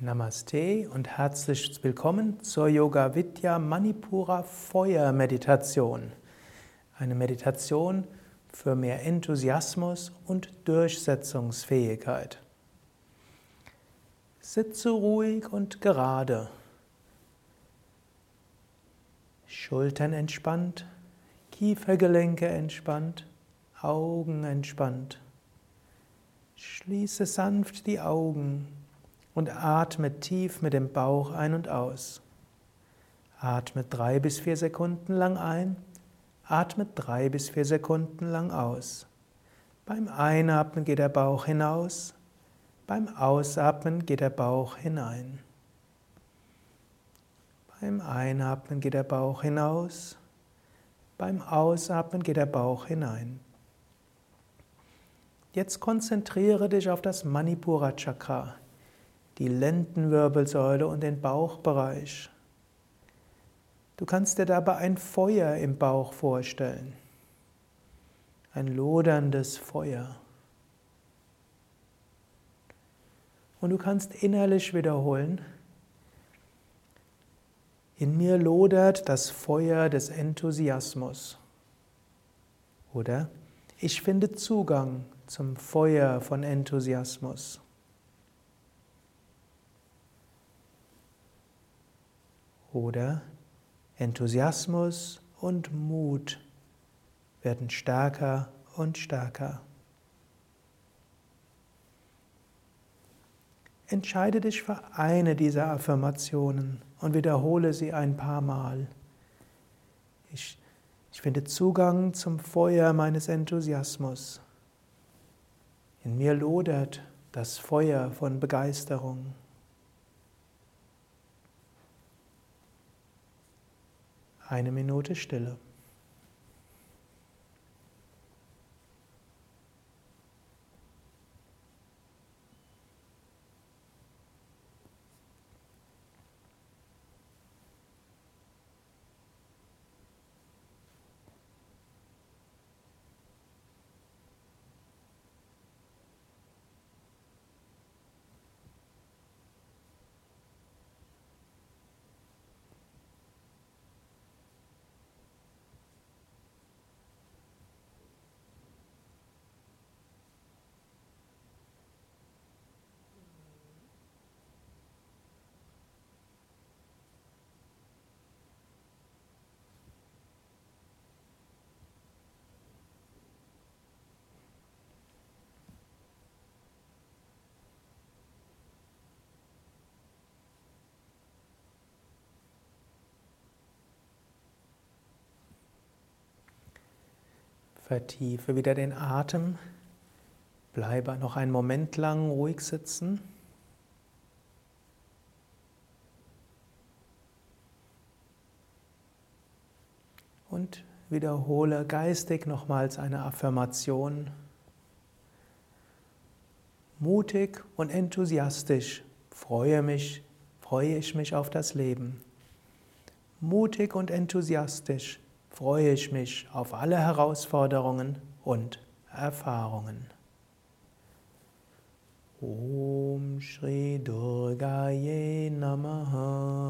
Namaste und herzlich willkommen zur Yoga Vidya Manipura Feuermeditation. Eine Meditation für mehr Enthusiasmus und Durchsetzungsfähigkeit. Sitze ruhig und gerade. Schultern entspannt, Kiefergelenke entspannt, Augen entspannt. Schließe sanft die Augen und atme tief mit dem Bauch ein und aus. Atme drei bis vier Sekunden lang ein, atme drei bis vier Sekunden lang aus. Beim Einatmen geht der Bauch hinaus, beim Ausatmen geht der Bauch hinein. Beim Einatmen geht der Bauch hinaus, beim Ausatmen geht der Bauch hinein. Jetzt konzentriere dich auf das Manipura Chakra die Lendenwirbelsäule und den Bauchbereich. Du kannst dir dabei ein Feuer im Bauch vorstellen, ein loderndes Feuer. Und du kannst innerlich wiederholen, in mir lodert das Feuer des Enthusiasmus. Oder ich finde Zugang zum Feuer von Enthusiasmus. Oder Enthusiasmus und Mut werden stärker und stärker. Entscheide dich für eine dieser Affirmationen und wiederhole sie ein paar Mal. Ich, ich finde Zugang zum Feuer meines Enthusiasmus. In mir lodert das Feuer von Begeisterung. Eine Minute Stille. Vertiefe wieder den Atem. Bleibe noch einen Moment lang ruhig sitzen. Und wiederhole geistig nochmals eine Affirmation. Mutig und enthusiastisch freue mich, freue ich mich auf das Leben. Mutig und enthusiastisch freue ich mich auf alle Herausforderungen und Erfahrungen. Om Shri Durgaye Namaha